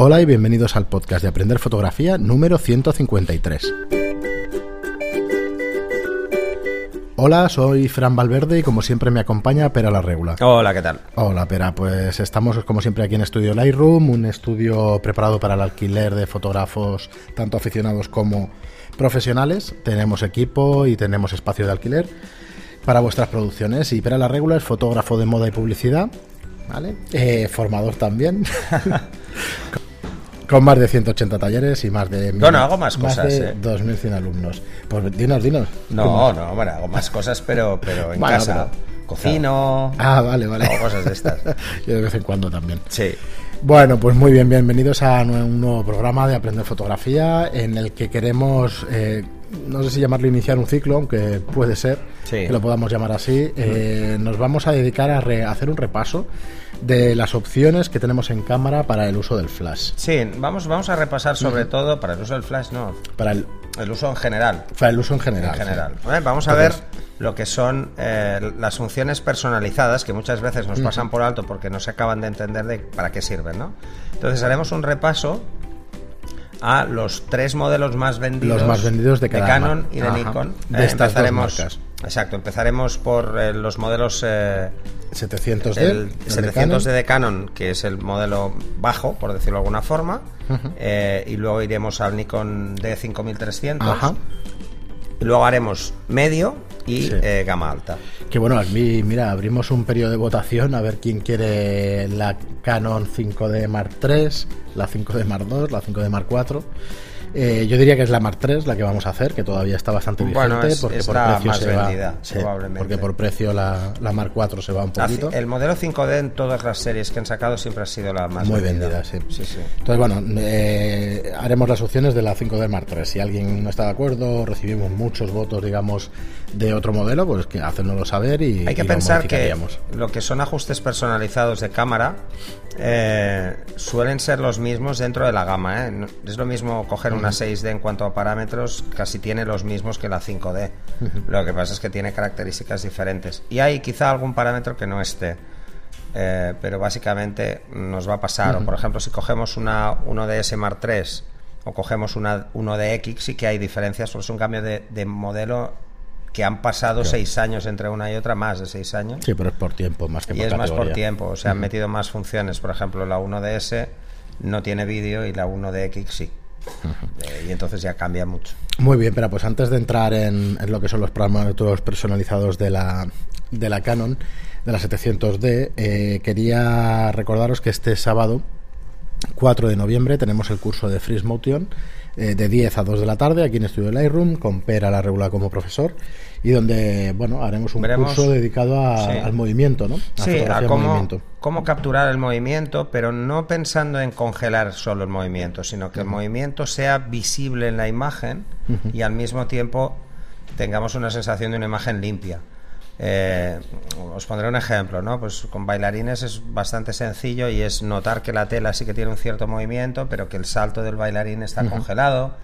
Hola y bienvenidos al podcast de Aprender Fotografía número 153. Hola, soy Fran Valverde y como siempre me acompaña Pera la Regula. Hola, ¿qué tal? Hola, Pera, pues estamos como siempre aquí en Estudio Lightroom, un estudio preparado para el alquiler de fotógrafos tanto aficionados como profesionales. Tenemos equipo y tenemos espacio de alquiler para vuestras producciones. Y Pera la Regula es fotógrafo de moda y publicidad, ¿vale? Eh, formador también. Con más de 180 talleres y más de... No, no, hago más cosas, de eh. 2.100 alumnos. Pues dinos, dinos. No, no, bueno, hago más cosas, pero, pero en Bueno, casa. pero- Cocino. Ah, vale, vale. Hago cosas de estas. Yo de vez en cuando también. Sí. Bueno, pues muy bien, bienvenidos a un nuevo programa de Aprender Fotografía en el que queremos, eh, no sé si llamarlo iniciar un ciclo, aunque puede ser Sí. que lo podamos llamar así. Eh, nos vamos a dedicar a, re- a hacer un repaso de las opciones que tenemos en cámara para el uso del flash. Sí, vamos, vamos a repasar sobre todo para el uso del flash, no, Para el, el uso en general. para el uso en general. En general. Vamos a ver lo que son eh, las funciones personalizadas que muchas veces nos pasan por alto porque no se acaban de entender de para qué sirven, ¿no? Entonces haremos un repaso a los tres modelos más vendidos, Los más vendidos de cada Canon marca. y de Ajá. Nikon. De estas dos marcas. Exacto, empezaremos por eh, los modelos eh, 700D. el el de 700 Canon. de Canon, que es el modelo bajo, por decirlo de alguna forma, eh, y luego iremos al Nikon D5300. Ajá. Y luego haremos medio y Sí. eh, gama alta. Que bueno, aquí, mira, abrimos un periodo de votación a ver quién quiere la Canon 5D Mark III, la 5D Mark II, la 5D Mark IV. Eh, yo diría que es la Mark III la que vamos a hacer, que todavía está bastante vigente Bueno, es- porque es por precio se va, vendida, sí, probablemente. porque por precio la, la Mark IV se va un La poquito. el modelo 5D en todas las series que han sacado siempre ha sido la más Muy vendida. vendida, sí. Sí, sí. Entonces, bueno, eh, haremos las opciones de la 5D Mark III. Si alguien no está de acuerdo, recibimos muchos votos, digamos, de otro modelo, pues que hacérnoslo saber y Hay que y lo pensar que lo que son ajustes personalizados de cámara eh, suelen ser los mismos dentro de la gama. ¿eh? Es lo mismo coger una 6D en cuanto a parámetros, casi tiene los mismos que la 5D. Lo que pasa es que tiene características diferentes. Y hay quizá algún parámetro que no esté. eh, pero básicamente nos va a pasar. O por ejemplo, si cogemos una 1DS Mark III o cogemos una 1DX, sí que hay diferencias, porque es un cambio de, de modelo que han pasado seis años entre una y otra, más de seis años. Sí, pero es por tiempo, más que Y por es más por tiempo, o sea, han metido más funciones. Por ejemplo, la 1DS no tiene vídeo y la 1DX sí. Eh, y entonces ya cambia mucho. Muy bien, pero pues antes de entrar en, en lo que son los parámetros personalizados de la, de la Canon, de la 700D, eh, quería recordaros que este sábado 4 de noviembre tenemos el curso de Freeze Motion eh, de 10 a 2 de la tarde aquí en Estudio Lightroom con Pera la regular como profesor y donde bueno haremos un Veremos- curso dedicado a- Sí. al movimiento, ¿no? A Sí, a cómo, movimiento. cómo capturar el movimiento, pero no pensando en congelar solo el movimiento, sino que el movimiento sea visible en la imagen y al mismo tiempo tengamos una sensación de una imagen limpia. Eh, os pondré un ejemplo, ¿no? Pues con bailarines es bastante sencillo y es notar que la tela sí que tiene un cierto movimiento, pero que el salto del bailarín está congelado.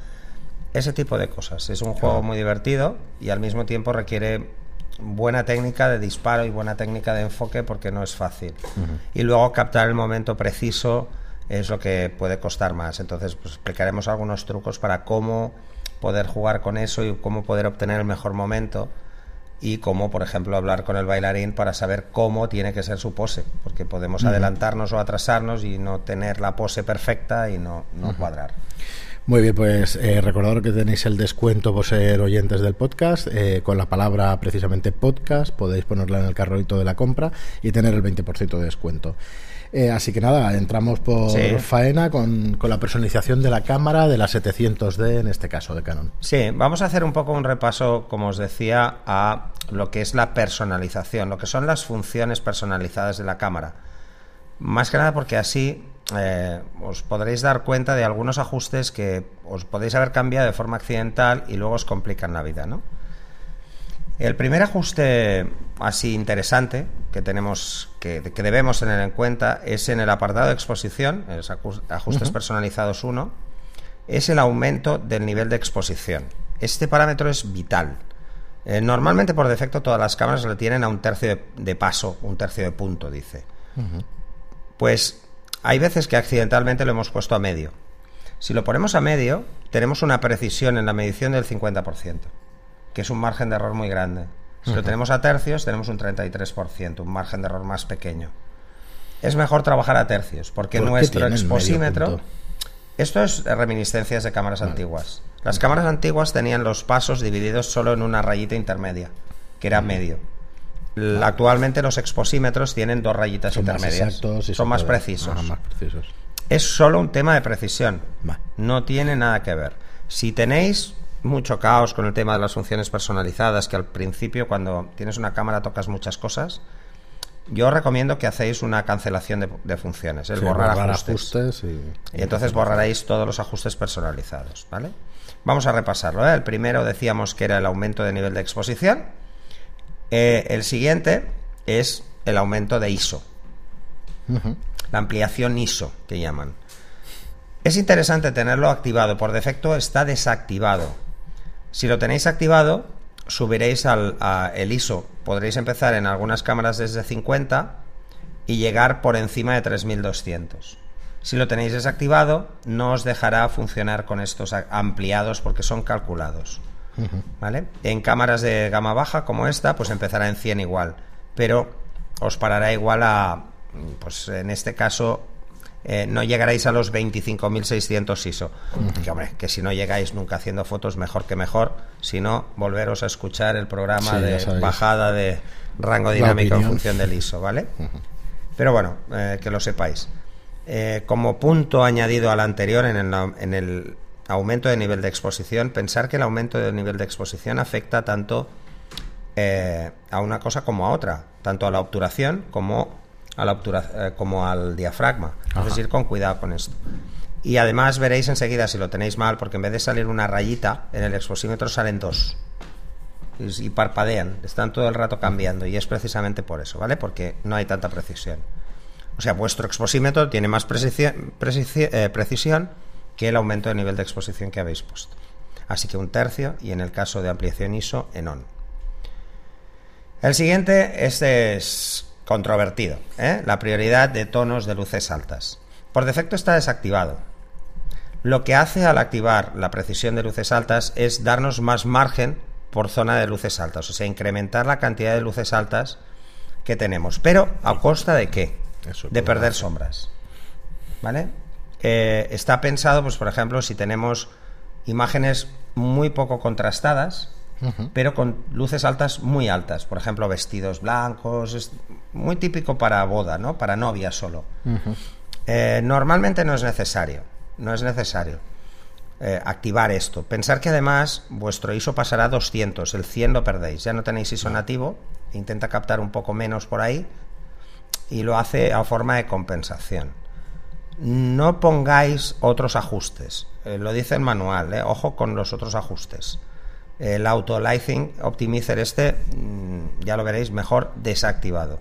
Ese tipo de cosas. Es un juego muy divertido y al mismo tiempo requiere buena técnica de disparo y buena técnica de enfoque porque no es fácil. Y luego captar el momento preciso es lo que puede costar más. Entonces, pues explicaremos algunos trucos para cómo poder jugar con eso y cómo poder obtener el mejor momento y cómo, por ejemplo, hablar con el bailarín para saber cómo tiene que ser su pose, porque podemos adelantarnos o atrasarnos y no tener la pose perfecta y no, no cuadrar. Muy bien, pues eh, recordad que tenéis el descuento por ser oyentes del podcast. eh, con la palabra precisamente podcast podéis ponerla en el carrito de la compra y tener el 20% de descuento. Eh, así que nada, entramos por Sí. faena con, con la personalización de la cámara de la 700D, en este caso de Canon. Sí, vamos a hacer un poco un repaso, como os decía, a lo que es la personalización, lo que son las funciones personalizadas de la cámara. Más que nada porque así eh, os podréis dar cuenta de algunos ajustes que os podéis haber cambiado de forma accidental y luego os complican la vida, ¿no? El primer ajuste así interesante que tenemos que, que debemos tener en cuenta es en el apartado de exposición, es acu- ajustes personalizados 1, es el aumento del nivel de exposición. Este parámetro es vital. Eh, normalmente por defecto todas las cámaras le tienen a un tercio de, de paso, un tercio de punto, dice. Pues hay veces que accidentalmente lo hemos puesto a medio. Si lo ponemos a medio, tenemos una precisión en la medición del 50%, que es un margen de error muy grande. Si lo tenemos a tercios, tenemos un 33%, un margen de error más pequeño. Es mejor trabajar a tercios, porque nuestro exposímetro... Esto es reminiscencias de cámaras antiguas. Las cámaras antiguas tenían los pasos divididos solo en una rayita intermedia, que era medio. Actualmente los exposímetros tienen dos rayitas intermedias. son más precisos. Es solo un tema de precisión. No tiene nada que ver. Si tenéis mucho caos con el tema de las funciones personalizadas, que al principio cuando tienes una cámara tocas muchas cosas, yo recomiendo que hacéis una cancelación de, funciones, el borrar, ajustes. y... entonces borraréis todos los ajustes personalizados, ¿vale? Vamos a repasarlo. ¿eh? El primero decíamos que era el aumento de nivel de exposición. Eh, el siguiente es el aumento de ISO. La ampliación ISO, que llaman. Es interesante tenerlo activado. Por defecto está desactivado. Si lo tenéis activado, subiréis al el ISO. Podréis empezar en algunas cámaras desde 50 y llegar por encima de 3200. Si lo tenéis desactivado, no os dejará funcionar con estos ampliados porque son calculados. ¿Vale? En cámaras de gama baja como esta, pues empezará en 100 igual, pero os parará igual a, pues en este caso, eh, no llegaréis a los 25.600 ISO. Que hombre, que si no llegáis nunca haciendo fotos, mejor que mejor. Si no, volveros a escuchar el programa de bajada de rango dinámico en función del ISO, ¿vale? Pero bueno, eh, que lo sepáis. Eh, como punto añadido al anterior en el, en el aumento de nivel de exposición, pensar que el aumento del nivel de exposición afecta tanto a una cosa como a otra, tanto a la obturación como a la eh, como al diafragma. Es decir, con cuidado con esto. Y además veréis enseguida si lo tenéis mal, porque en vez de salir una rayita, en el exposímetro salen dos. Y, parpadean, están todo el rato cambiando. Y es precisamente por eso, ¿vale? Porque no hay tanta precisión. O sea, vuestro exposímetro tiene más eh, precisión que el aumento de nivel de exposición que habéis puesto. Así que un tercio y en el caso de ampliación ISO en ON. El siguiente, este es Controvertido. ¿eh? La prioridad de tonos de luces altas. Por defecto está desactivado. Lo que hace al activar la precisión de luces altas es darnos más margen por zona de luces altas, o sea, incrementar la cantidad de luces altas que tenemos. Pero a costa de qué? de perder sombras. ¿Vale? Eh, está pensado, pues por ejemplo, si tenemos imágenes muy poco contrastadas, pero con luces altas muy altas. Por ejemplo, vestidos blancos, es muy típico para boda, ¿no? Para novia solo. Eh, normalmente no es necesario, no es necesario eh, activar esto. Pensar que además vuestro ISO pasará a 200, el 100 lo perdéis. Ya no tenéis ISO nativo, intenta captar un poco menos por ahí y lo hace a forma de compensación. No pongáis otros ajustes. Eh, lo dice el manual, ojo con los otros ajustes el auto lighting optimizer este mm, ya lo veréis mejor desactivado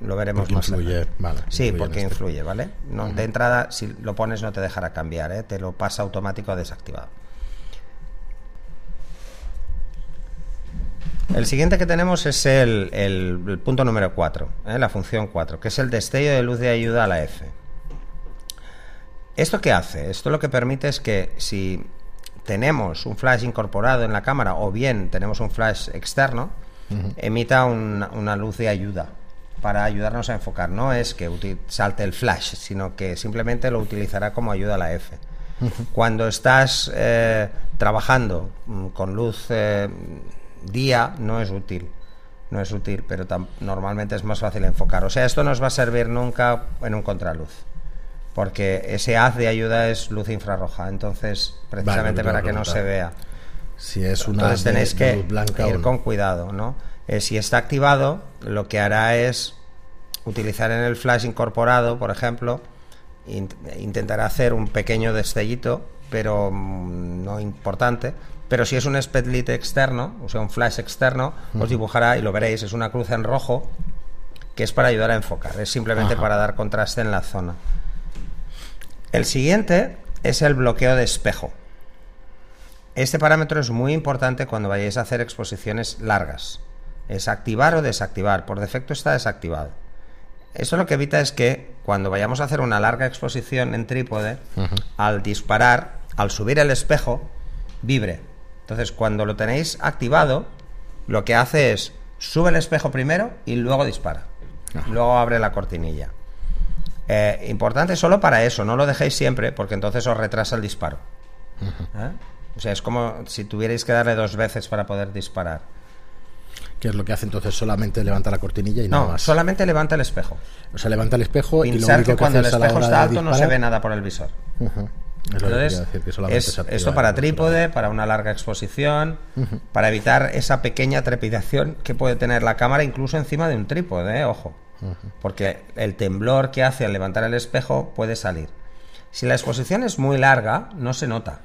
lo veremos más influye, vale, sí porque este. influye vale no, de entrada si lo pones no te dejará cambiar ¿eh? te lo pasa automático a desactivado El siguiente que tenemos es el, punto número 4, ¿eh? la función 4, que es el destello de luz de ayuda a la F. ¿Esto qué hace? Esto lo que permite es que si tenemos un flash incorporado en la cámara o bien tenemos un flash externo, emita una luz de ayuda para ayudarnos a enfocar. No es que salte el flash, sino que simplemente lo utilizará como ayuda a la F. Cuando estás eh, trabajando mm, con luz eh, día, no es útil. No es útil, pero normalmente es más fácil enfocar. O sea, esto no os va a servir nunca en un contraluz porque ese haz de ayuda es luz infrarroja, entonces precisamente para que no se vea. Si es una entonces tenéis que ir con cuidado, ¿no? Eh, si está activado, lo que hará es utilizar en el flash incorporado, por ejemplo, intentará hacer un pequeño destellito, pero mm, no importante. Pero si es un speedlit externo, o sea, un flash externo, os dibujará y lo veréis, es una cruz en rojo que es para ayudar a enfocar, es simplemente para dar contraste en la zona. El siguiente es el bloqueo de espejo. Este parámetro es muy importante cuando vayáis a hacer exposiciones largas. Es activar o desactivar. Por defecto está desactivado. Eso lo que evita es que cuando vayamos a hacer una larga exposición en trípode, al disparar, al subir el espejo, vibre. Entonces, cuando lo tenéis activado, lo que hace es sube el espejo primero y luego dispara. Luego abre la cortinilla. Eh, importante solo para eso, no lo dejéis siempre, porque entonces os retrasa el disparo. ¿Eh? O sea, es como si tuvierais que darle dos veces para poder disparar. ¿Qué es lo que hace entonces? Solamente levanta la cortinilla y no, nada más. solamente levanta el espejo. O sea, levanta el espejo y lo único que que, cuando el espejo está alto no se ve nada por el visor. Es Entonces, decir, que es- esto para trípode, para una larga exposición, para evitar esa pequeña trepidación que puede tener la cámara incluso encima de un trípode, ¿eh? ojo. Porque el temblor que hace al levantar el espejo puede salir. Si la exposición es muy larga, no se nota.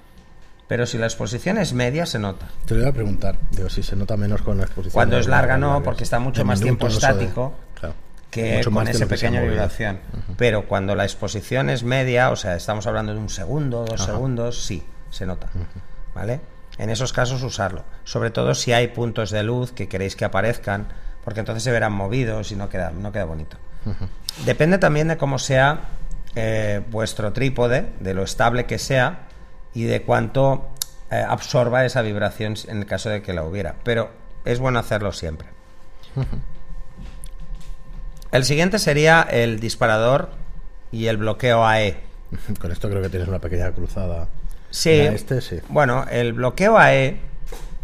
Pero si la exposición es media, se nota. Te lo iba a preguntar, digo, si se nota menos con la exposición. Cuando es larga, no, porque está mucho más tiempo de- estático. claro, que mucho con esa pequeña vibración. Pero cuando la exposición es media, o sea, estamos hablando de un segundo, dos Ajá. segundos, sí, se nota. ¿Vale? En esos casos usarlo. Sobre todo si hay puntos de luz que queréis que aparezcan, porque entonces se verán movidos y no queda, no queda bonito. Depende también de cómo sea eh, vuestro trípode, de lo estable que sea y de cuánto eh, absorba esa vibración en el caso de que la hubiera. Pero es bueno hacerlo siempre. El siguiente sería el disparador y el bloqueo AE. Con esto creo que tienes una pequeña cruzada. Sí. Este sí. Bueno, el bloqueo AE,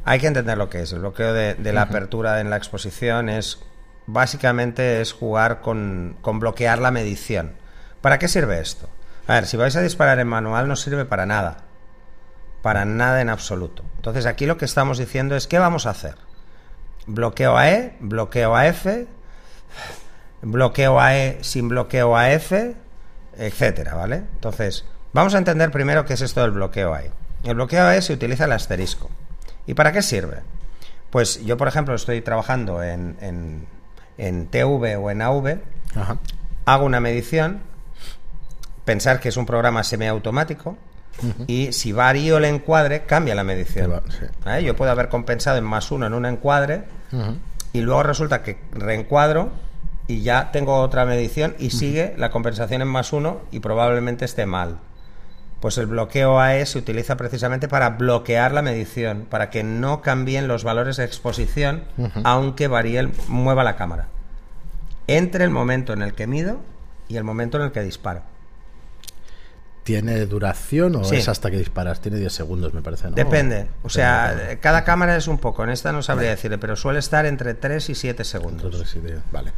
hay que entender lo que es. El bloqueo de, de la apertura en la exposición es básicamente es jugar con, con bloquear la medición. ¿Para qué sirve esto? A ver, si vais a disparar en manual no sirve para nada. Para nada en absoluto. Entonces aquí lo que estamos diciendo es ¿qué vamos a hacer? Bloqueo AE, bloqueo AF, bloqueo AE sin bloqueo AF, etcétera, ¿vale? Entonces, vamos a entender primero qué es esto del bloqueo AE. El bloqueo AE se utiliza el asterisco. ¿Y para qué sirve? Pues yo, por ejemplo, estoy trabajando en, en, en TV o en AV, Ajá. hago una medición, pensar que es un programa semiautomático, y si varío el encuadre, cambia la medición. Te va- sí. ¿Eh? Yo puedo haber compensado en más uno en un encuadre, y luego resulta que reencuadro y ya tengo otra medición y sigue la compensación en más uno y probablemente esté mal. Pues el bloqueo AE se utiliza precisamente para bloquear la medición, para que no cambien los valores de exposición, aunque varíe, el- mueva la cámara. Entre el momento en el que mido y el momento en el que disparo. ¿Tiene duración o Sí. es hasta que disparas? Tiene 10 segundos, me parece, ¿no? Depende. O sea, Depende. cada cámara es un poco. En esta no sabría decirle, pero suele estar entre 3 y 7 segundos. Nosotros sí, de- Vale.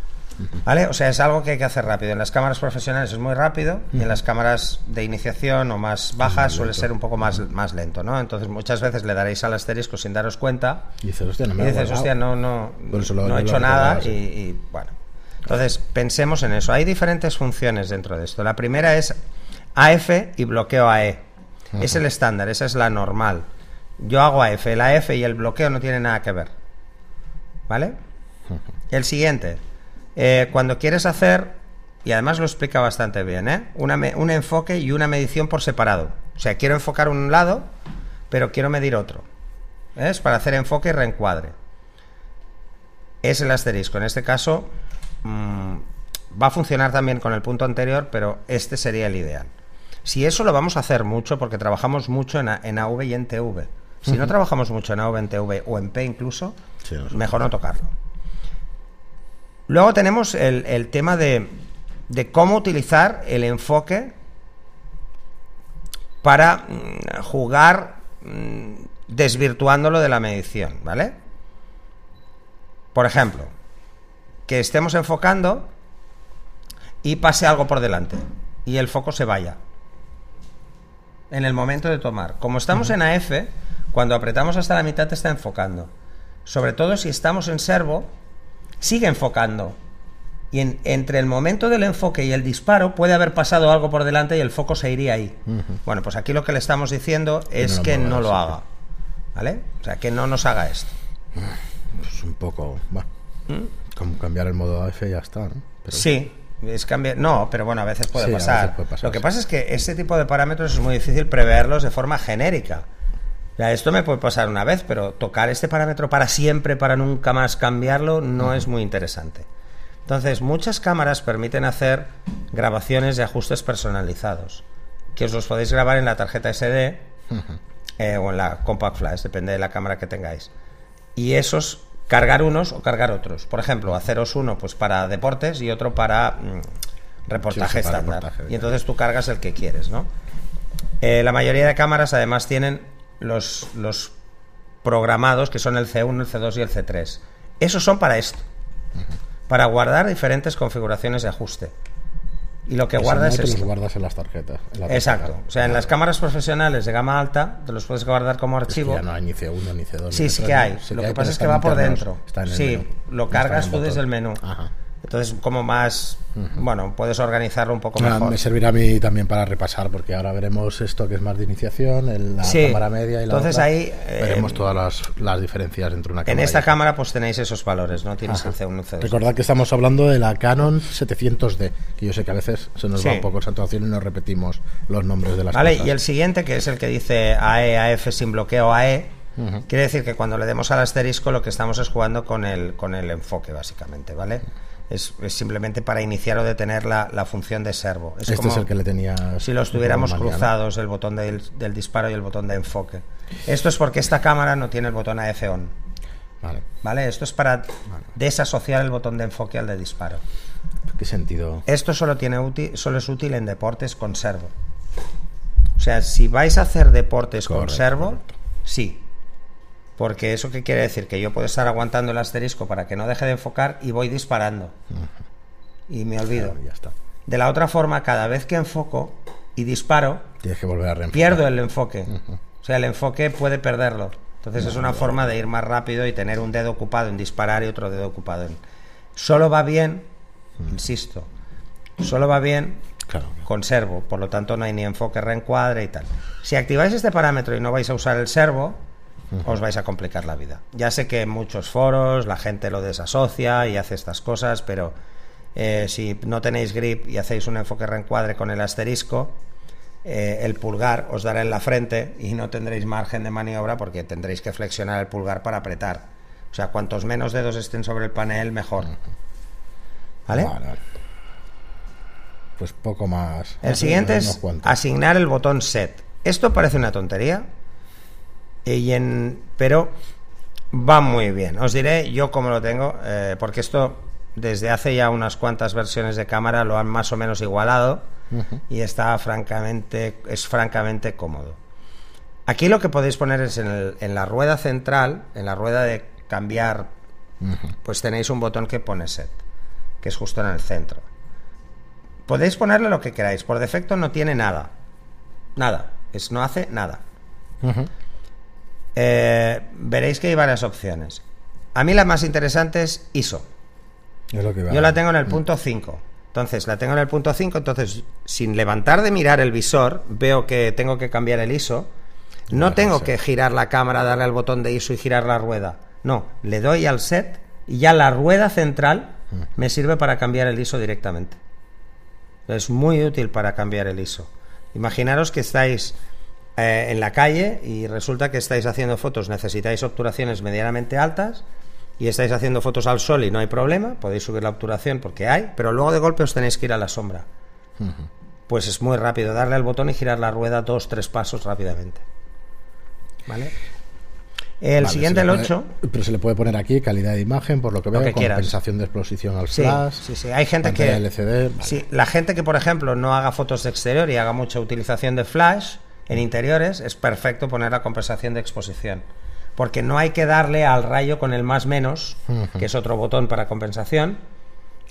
¿Vale? O sea, es algo que hay que hacer rápido. En las cámaras profesionales es muy rápido y en las cámaras de iniciación o más bajas suele ser un poco más, más lento, ¿no? Entonces muchas veces le daréis al asterisco sin daros cuenta Y dices, hostia, no y me ha dices, hostia, no, he hecho nada y, y, bueno. Entonces, pensemos en eso. Hay diferentes funciones dentro de esto. La primera es AF y bloqueo AE. Es el estándar, esa es la normal. Yo hago AF, el AF y el bloqueo no tienen nada que ver. ¿Vale? El siguiente, eh, cuando quieres hacer, y además lo explica bastante bien, ¿eh? Una me- un enfoque y una medición por separado. O sea, quiero enfocar un lado, pero quiero medir otro. Es para hacer enfoque y reencuadre. Es el asterisco. En este caso, mm, va a funcionar también con el punto anterior, pero este sería el ideal. Si eso lo vamos a hacer mucho, porque trabajamos mucho en, AV y en TV. Si no trabajamos mucho en AV, en TV o en P incluso, Sí, no sé. mejor no tocarlo. Luego tenemos el, el tema de, de cómo utilizar el enfoque para mm, jugar mm, desvirtuándolo de la medición, ¿vale? Por ejemplo, que estemos enfocando y pase algo por delante y el foco se vaya en el momento de tomar. Como estamos en AF, cuando apretamos hasta la mitad te está enfocando. Sobre todo si estamos en servo, sigue enfocando. Y en- entre el momento del enfoque y el disparo puede haber pasado algo por delante y el foco se iría ahí. Bueno, pues aquí lo que le estamos diciendo es que no lo haga. ¿Vale? O sea, que no nos haga esto. Pues un poco. Va. Como cambiar el modo AF y ya está, ¿no? Pero- Sí, es cambiar. No, pero bueno, a veces puede, Sí, a pasar. veces puede pasar, Lo que sí. pasa es que este tipo de parámetros es muy difícil preverlos de forma genérica. Ya, esto me puede pasar una vez, pero tocar este parámetro para siempre, para nunca más cambiarlo, no es muy interesante. Entonces, muchas cámaras permiten hacer grabaciones de ajustes personalizados, que os los podéis grabar en la tarjeta SD eh, o en la Compact Flash, depende de la cámara que tengáis. Y esos, cargar unos o cargar otros. Por ejemplo, haceros uno pues para deportes y otro para mm, reportaje Sí, estándar. reportaje, y entonces tú cargas el que quieres, ¿no? Eh, la mayoría de cámaras además tienen los, los programados que son el C1, el C2 y el C3. Esos son para esto, para guardar diferentes configuraciones de ajuste. Y lo que Ese guarda es te los guardas en las tarjetas. en la tarjeta. Exacto. O sea, en las cámaras profesionales de gama alta te los puedes guardar como Es que archivo. ya no hay ni C1 ni C2. Sí, ni sí C3, que ¿no? hay. Sí lo que, hay, pasa es que va por internos, dentro. está en el sí, menú. lo cargas tú desde el menú. Ajá. Entonces, como más, bueno, puedes organizarlo un poco Ah, mejor. me servirá a mí también para repasar, porque ahora veremos esto que es más de iniciación, el- la Sí. cámara media y la Entonces otra. ahí, eh, veremos todas las, las diferencias entre una cámara En y esta otra. cámara pues tenéis esos valores, ¿no? Tienes el C1 y el C2. Recordad que estamos hablando de la Canon 700D, que yo sé que a veces se nos Sí. va un poco esa actuación y no repetimos los nombres de las Vale, cosas. y el siguiente, que es el que dice AE, AF sin bloqueo AE, quiere decir que cuando le demos al asterisco lo que estamos es jugando con el, con el enfoque, básicamente, ¿vale? Es, es simplemente para iniciar o detener la, la función de servo. Es este como es el que le tenía. si los tuviéramos cruzados, el botón del, del disparo y el botón de enfoque. Esto es porque esta cámara no tiene el botón AF on, Vale. ¿vale? Esto es para desasociar el botón de enfoque al de disparo. ¿Qué sentido? Esto solo, tiene útil, solo es útil en deportes con servo. O sea, si vais a hacer deportes con servo, correcto. sí. Porque eso qué quiere decir? Que yo puedo estar aguantando el asterisco para que no deje de enfocar y voy disparando. Y me olvido. Ya está. De la otra forma, cada vez que enfoco y disparo, Tienes que volver a pierdo el enfoque. O sea, el enfoque puede perderlo. Entonces es una forma de ir más rápido y tener un dedo ocupado en disparar y otro dedo ocupado en... Solo va bien, insisto, solo va bien Claro. con servo, por lo tanto no hay ni enfoque reencuadre y tal. Si activáis este parámetro y no vais a usar el servo, os vais a complicar la vida. Ya sé que en muchos foros la gente lo desasocia y hace estas cosas, pero eh, si no tenéis grip y hacéis un enfoque reencuadre con el asterisco, eh, el pulgar os dará en la frente y no tendréis margen de maniobra porque tendréis que flexionar el pulgar para apretar. O sea, cuantos menos dedos estén sobre el panel, mejor. ¿Vale? Pues poco más. El siguiente es asignar el botón set. Esto parece una tontería, y en- pero va muy bien. Os diré yo cómo lo tengo, eh, porque esto desde hace ya unas cuantas versiones de cámara lo han más o menos igualado y está francamente, es francamente cómodo. Aquí lo que podéis poner es en, el- en la rueda central, en la rueda de cambiar, pues tenéis un botón que pone set, que es justo en el centro. Podéis ponerle lo que queráis. Por defecto no tiene nada. Nada. Es, no hace nada. Eh, veréis que hay varias opciones. A mí la más interesante es ISO. Es lo que iba Yo la tengo en el punto 5. Entonces, la tengo en el punto 5. Entonces, sin levantar de mirar el visor, veo que tengo que cambiar el ISO. No tengo sí. que girar la cámara, darle al botón de ISO y girar la rueda. No, le doy al set y ya la rueda central Mm. me sirve para cambiar el ISO directamente. Es muy útil para cambiar el ISO. Imaginaros que estáis eh, en la calle y resulta que estáis haciendo fotos, necesitáis obturaciones medianamente altas y estáis haciendo fotos al sol y no hay problema, podéis subir la obturación porque hay, pero luego de golpe os tenéis que ir a la sombra. Pues es muy rápido, darle al botón y girar la rueda dos, tres pasos rápidamente. ¿Vale? El Vale, siguiente, el le puede- 8. Pero se le puede poner aquí calidad de imagen, por lo que Lo veo, que quieras. compensación de exposición al Sí, flash. sí, sí. Hay gente que. LCD. vale. Sí, la gente que, por ejemplo, no haga fotos de exterior y haga mucha utilización de flash en interiores, es perfecto poner la compensación de exposición. Porque no hay que darle al rayo con el más menos, que es otro botón para compensación,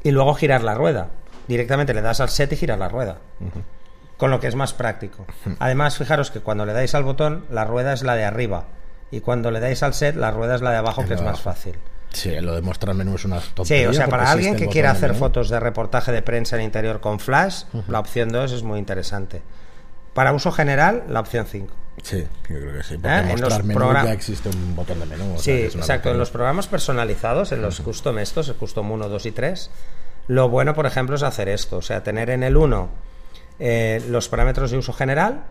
y luego girar la rueda. Directamente le das al set y giras la rueda. Con lo que es más práctico. Además, fijaros que cuando le dais al botón, la rueda es la de arriba. Y cuando le dais al set, la rueda es la de abajo, que es más fácil. Sí, lo de mostrar menú es una Sí, tontería. o sea, para alguien que quiera hacer fotos de reportaje de prensa en interior con flash, la opción 2 es muy interesante. Para uso general, la opción 5. Sí, yo creo que sí. Porque ¿Eh? En los menú ya existe un botón de menú. o sea, Sí, exacto. En los programas personalizados, en los custom estos, el custom 1, 2 y 3, lo bueno, por ejemplo, es hacer esto. O sea, tener en el 1 eh, los parámetros de uso general,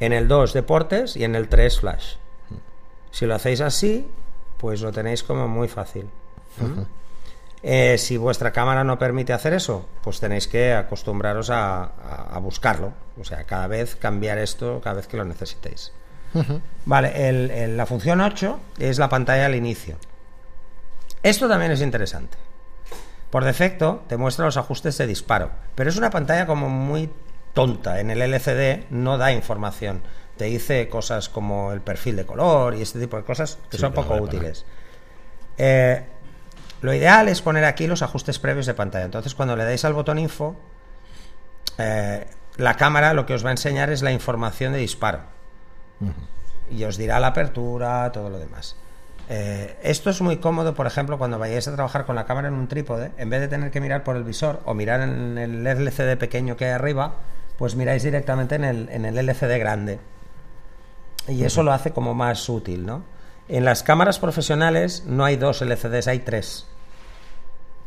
en el 2 deportes y en el 3 flash. Si lo hacéis así, pues lo tenéis como muy fácil. ¿Mm? Eh, si vuestra cámara no permite hacer eso, pues tenéis que acostumbraros a, a- a buscarlo. O sea, cada vez cambiar esto cada vez que lo necesitéis. Vale, el- el- la función 8 es la pantalla al inicio. Esto también es interesante. Por defecto te muestra los ajustes de disparo, pero es una pantalla como muy tonta. En el LCD no da información. Te dice cosas como el perfil de color y este tipo de cosas que Sí, son poco útiles. Eh, lo ideal es poner aquí los ajustes previos de pantalla. Entonces, cuando le dais al botón info, eh, la cámara lo que os va a enseñar es la información de disparo. Y os dirá la apertura, todo lo demás. Eh, esto es muy cómodo, por ejemplo, cuando vayáis a trabajar con la cámara en un trípode, en vez de tener que mirar por el visor o mirar en el LCD pequeño que hay arriba, pues miráis directamente en el, en el LCD grande. Y eso lo hace como más útil, ¿no? En las cámaras profesionales no hay dos LCDs, hay tres.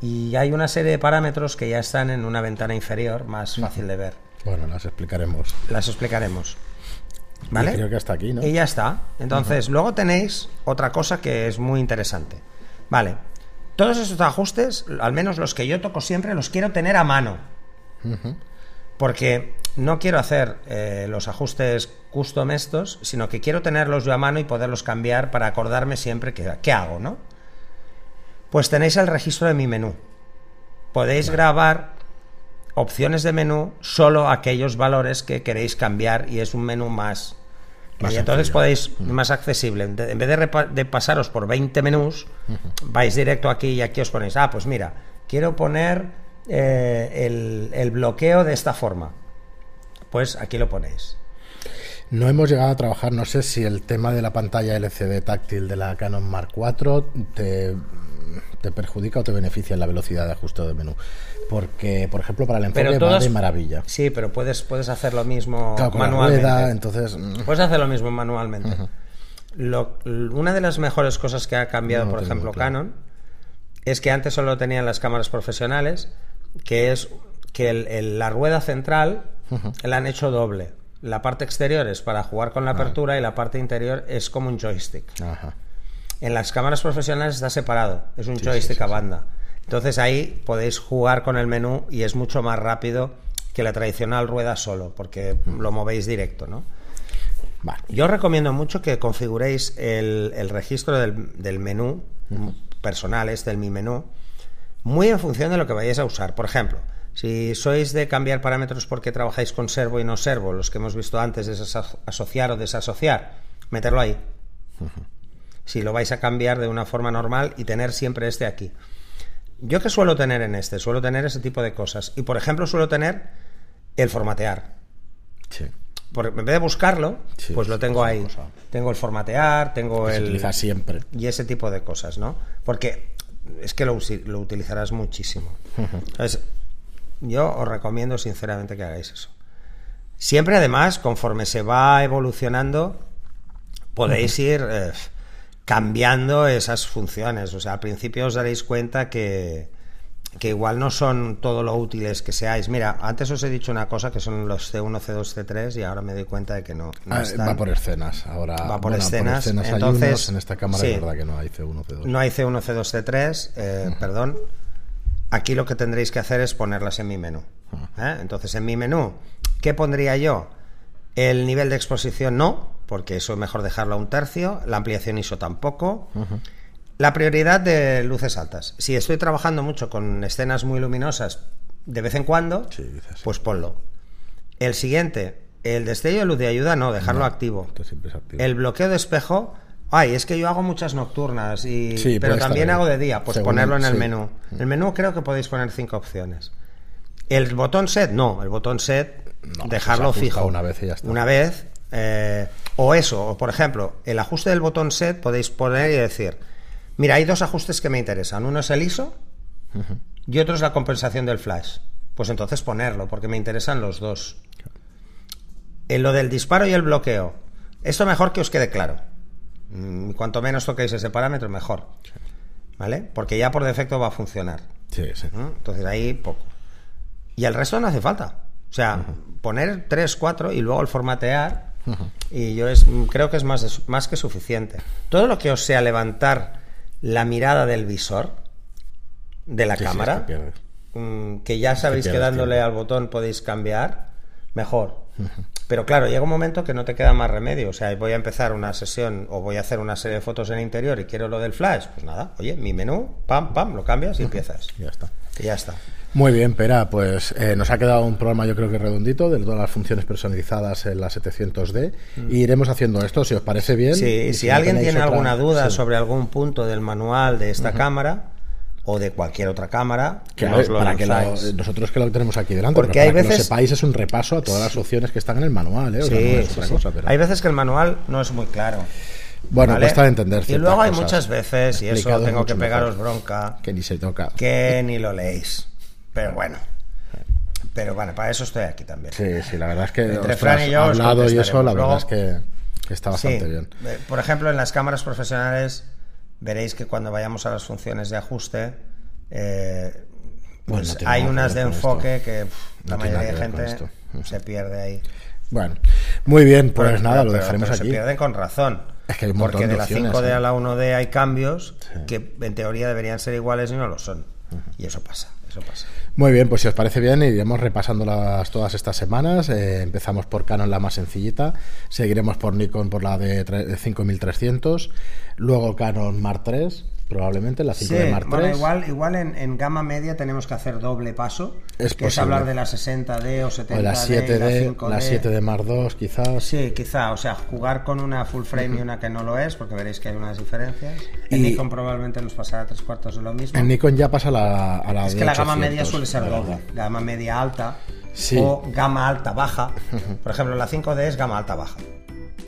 Y hay una serie de parámetros que ya están en una ventana inferior, más fácil de ver. Bueno, las explicaremos. Las explicaremos. ¿Vale? Y creo que hasta aquí, ¿no? Y ya está. Entonces, luego tenéis otra cosa que es muy interesante. Vale. Todos estos ajustes, al menos los que yo toco siempre, los quiero tener a mano. Porque no quiero hacer eh, los ajustes custom estos, sino que quiero tenerlos yo a mano y poderlos cambiar para acordarme siempre que, qué hago, ¿no? Pues tenéis el registro de mi menú. Podéis grabar opciones de menú solo aquellos valores que queréis cambiar y es un menú más. Más y entonces sencillo. podéis, más accesible. De- En vez de pasaros por 20 menús, vais directo aquí y aquí os ponéis, ah, pues mira, quiero poner eh, el, el bloqueo de esta forma. Pues aquí lo ponéis. No hemos llegado a trabajar, no sé si el tema de la pantalla LCD táctil de la Canon Mark IV te, te perjudica o te beneficia en la velocidad de ajuste de menú. Porque, por ejemplo, para el enfoque Pero va de maravilla. Sí, pero puedes, puedes hacer lo mismo Claro, manualmente. rueda, entonces... mm, Puedes hacer lo mismo manualmente. Lo- l- una de las mejores cosas que ha cambiado, No lo por ejemplo, claro. Canon, es que antes solo tenían las cámaras profesionales, que es que el- el- la rueda central la han hecho doble. La parte exterior es para jugar con la apertura y la parte interior es como un joystick. Ajá. En las cámaras profesionales está separado, es un Sí, joystick sí, a banda. Entonces ahí podéis jugar con el menú y es mucho más rápido que la tradicional rueda solo, porque lo movéis directo, ¿no? Vale. Yo os recomiendo mucho que configuréis el, el registro del, del menú personal, este, el mi menú, muy en función de lo que vayáis a usar. Por ejemplo, si sois de cambiar parámetros porque trabajáis con servo y no servo, los que hemos visto antes de asociar o desasociar, meterlo ahí. Si lo vais a cambiar de una forma normal y tener siempre este aquí. Yo que suelo tener en este, suelo tener ese tipo de cosas. Y por ejemplo, suelo tener el formatear. Sí. Porque en vez de buscarlo, Sí, pues lo tengo ahí. cosa. Tengo el formatear, tengo Que se el. utiliza siempre. Y ese tipo de cosas, ¿no? Porque es que lo, lo utilizarás muchísimo. Entonces, yo os recomiendo sinceramente que hagáis eso. Siempre, además, conforme se va evolucionando, podéis ir eh, cambiando esas funciones. O sea, al principio os daréis cuenta que, que igual no son todo lo útiles que seáis. Mira, antes os he dicho una cosa que son los C1, C2, C3 y ahora me doy cuenta de que no, no Ah, están. va por escenas. Ahora, Va por bueno, escenas, hay entonces, unos, en esta cámara sí. es verdad que no hay C1, C2. No hay C1, C2, C3, eh, perdón. Aquí lo que tendréis que hacer es ponerlas en mi menú. ¿eh? Entonces, en mi menú, ¿qué pondría yo? El nivel de exposición no, porque eso es mejor dejarlo a un tercio. La ampliación ISO tampoco. La prioridad de luces altas. Si estoy trabajando mucho con escenas muy luminosas de vez en cuando, Sí, dices. pues ponlo. El siguiente, el destello de luz de ayuda, no, dejarlo activo. Siempre es activo. El bloqueo de espejo. Ay, es que yo hago muchas nocturnas, y, Sí, pero también hago de día. Pues Según- ponerlo en el sí. menú. En el menú creo que podéis poner cinco opciones. El botón set, no. El botón set, No, dejarlo se fijo. una vez y ya está. Una vez. Eh, o eso, o por ejemplo, el ajuste del botón set podéis poner y decir: Mira, hay dos ajustes que me interesan. Uno es el ISO y otro es la compensación del flash. Pues entonces ponerlo, porque me interesan los dos. En lo del disparo y el bloqueo, esto mejor que os quede claro. Mm, Cuanto menos toquéis ese parámetro, mejor. ¿Vale? Porque ya por defecto va a funcionar. Sí, sí. ¿no? Entonces ahí poco. Y el resto no hace falta. O sea, poner 3, 4 y luego el formatear. Y yo es, creo que es más, más que suficiente. Todo lo que os sea levantar la mirada del visor, de la Sí, sí, cámara, es que pierdes. mm, que ya sabéis que dándole al botón podéis cambiar, mejor. Pero claro, llega un momento que no te queda más remedio. O sea, voy a empezar una sesión o voy a hacer una serie de fotos en interior y quiero lo del flash. Pues nada, oye, mi menú, pam, pam, lo cambias y empiezas. Ya está. Y ya está. Muy bien, Pera, pues eh, nos ha quedado un programa yo creo que redondito de todas las funciones personalizadas en la 700D y iremos haciendo esto, si os parece bien. Mm. Sí, Y si, alguien tiene otra- alguna duda sí. sobre algún punto del manual de esta cámara o de cualquier otra cámara, Que, nos lo para que lo- nosotros que lo tenemos aquí delante, Porque hay para que lo veces- sepáis es un repaso a todas las opciones que están en el manual, ¿eh? O sea, Sí, no es sí, otra sí. cosa, pero- Hay veces que el manual no es muy claro. Bueno, ¿vale? cuesta entender Y luego hay muchas veces, y eso tengo que pegaros bronca, que ni se toca. que ni lo leéis. Pero bueno. Pero bueno, para eso estoy aquí también. Sí, sí, la verdad es que Entre Fran y yo hablado y eso, la verdad es que, que está Sí. bastante bien. Eh, Por ejemplo, en las cámaras profesionales veréis que cuando vayamos a las funciones de ajuste, eh, Bueno, pues no tiene hay unas de enfoque que pff, la No mayoría de gente esto. se pierde ahí. Bueno, muy bien, pues Pero- nada, pero- lo dejaremos pero aquí. Se pierden con razón. Es que hay un montón porque de la opciones, 5D ¿eh? a la 1D hay cambios que en teoría deberían ser iguales y no lo son. Y eso pasa, eso pasa. Muy bien, pues si os parece bien, iremos repasándolas todas estas semanas. Eh, empezamos por Canon, la más sencillita. Seguiremos por Nikon, por la de, tre- de 5300. Luego Canon Mark III, probablemente, la 5D Mark III. bueno, igual, igual en, en gama media tenemos que hacer doble paso, Es que es hablar de la 60D o 70D o la 7D, y la 5D. la 7D Mark II, quizás. Sí, quizá, o sea, jugar con una full frame y una que no lo es, porque veréis que hay unas diferencias. En Y- Nikon probablemente nos pasará tres cuartos de lo mismo. En Nikon ya pasa la, a la es de que la gama 800, media suele ser doble, gama media alta Sí. o gama alta baja. Por ejemplo, la 5D es gama alta baja.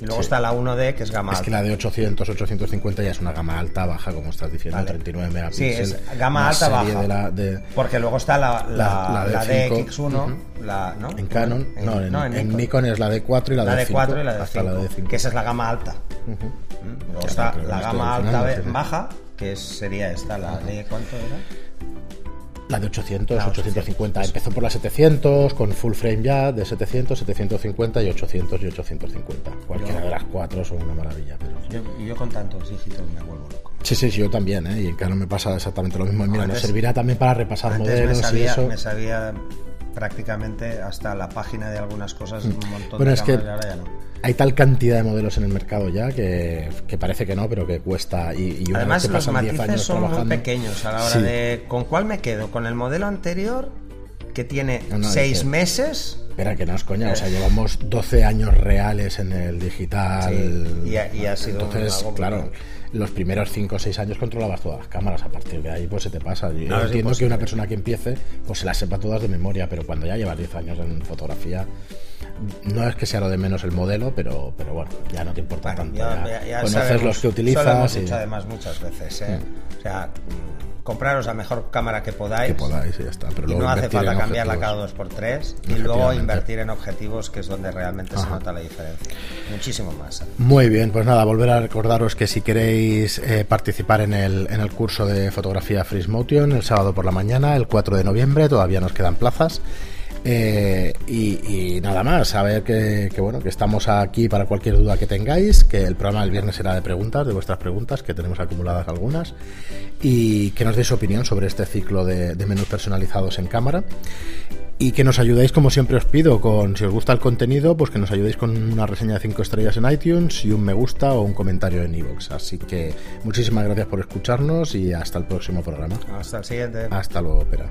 Y luego Sí. está la 1D que es gama Es alta. que la de 800, 850 ya es una gama alta, baja, como estás diciendo, Vale. 39 Sí, megapíxeles. es gama alta baja. de la- de- Porque luego está la, la, La- la la D5, DX1, la, ¿no? en Canon, En- no, en, no, en Nikon. es la D4 y la, la D5. D4 y la hasta la D5, D5. que esa es la gama alta. Mm, Luego Ya, está la gama alta sí, sí. baja, que es- sería esta, la de ¿cuánto era? La de 800, La 850. 800, Empezó por la 700, con full frame ya, de 700, 750 y 800 y 850. Cualquiera Yo- de las cuatro son una maravilla. Pero... Yo, yo con tantos dígitos me vuelvo loco. Sí, sí, sí, yo también, ¿eh? Y en Canon me pasa exactamente lo mismo. Mira, nos Antes- servirá también para repasar Antes me modelos y sabía, eso. me sabía prácticamente hasta la página de algunas cosas, un montón Bueno, de es que ahora ya no. hay tal cantidad de modelos en el mercado ya que, que parece que no, pero que cuesta. Y, y una Además, vez que los pasan 10 matices años son muy pequeños a la hora Sí. de... ¿Con cuál me quedo? ¿Con el modelo anterior? Que tiene No, no, seis es que- meses. Espera, que no es coña, o sea, llevamos 12 años reales en el digital. Sí, y ha- y ha sido Entonces, claro, brutal. los primeros 5 o 6 años controlabas todas las cámaras, a partir de ahí pues se te pasa. Yo No, entiendo que una persona que empiece pues se las sepa todas de memoria, pero cuando ya llevas 10 años en fotografía, no es que sea lo de menos el modelo, pero, pero bueno, ya no te importa Bueno, tanto. ya- ya ya- conoces sabemos, los que eso lo utilizas. hemos y- además muchas veces. ¿eh? O sea, mm, compraros la mejor cámara que podáis. que podáis y ya está. Pero y luego no hace falta cambiarla objetivos. cada dos por tres. Y luego invertir en objetivos, que es donde realmente se nota la diferencia. Muchísimo más. Muy bien, pues nada, volver a recordaros que si queréis eh, participar en el, en el curso de fotografía Freeze Motion el sábado por la mañana, el 4 de noviembre, todavía nos quedan plazas. Eh, y, y nada más, saber que, que, bueno que estamos aquí para cualquier duda que tengáis, que el programa del viernes será de preguntas, de vuestras preguntas, que tenemos acumuladas algunas, y que nos deis opinión sobre este ciclo de, de menús personalizados en cámara y que nos ayudéis, como siempre os pido, con si os gusta el contenido, pues que nos ayudéis con una reseña de 5 estrellas en iTunes y un me gusta o un comentario en iVoox. Así que muchísimas gracias por escucharnos y hasta el próximo programa. Hasta el siguiente. Hasta luego, Pera.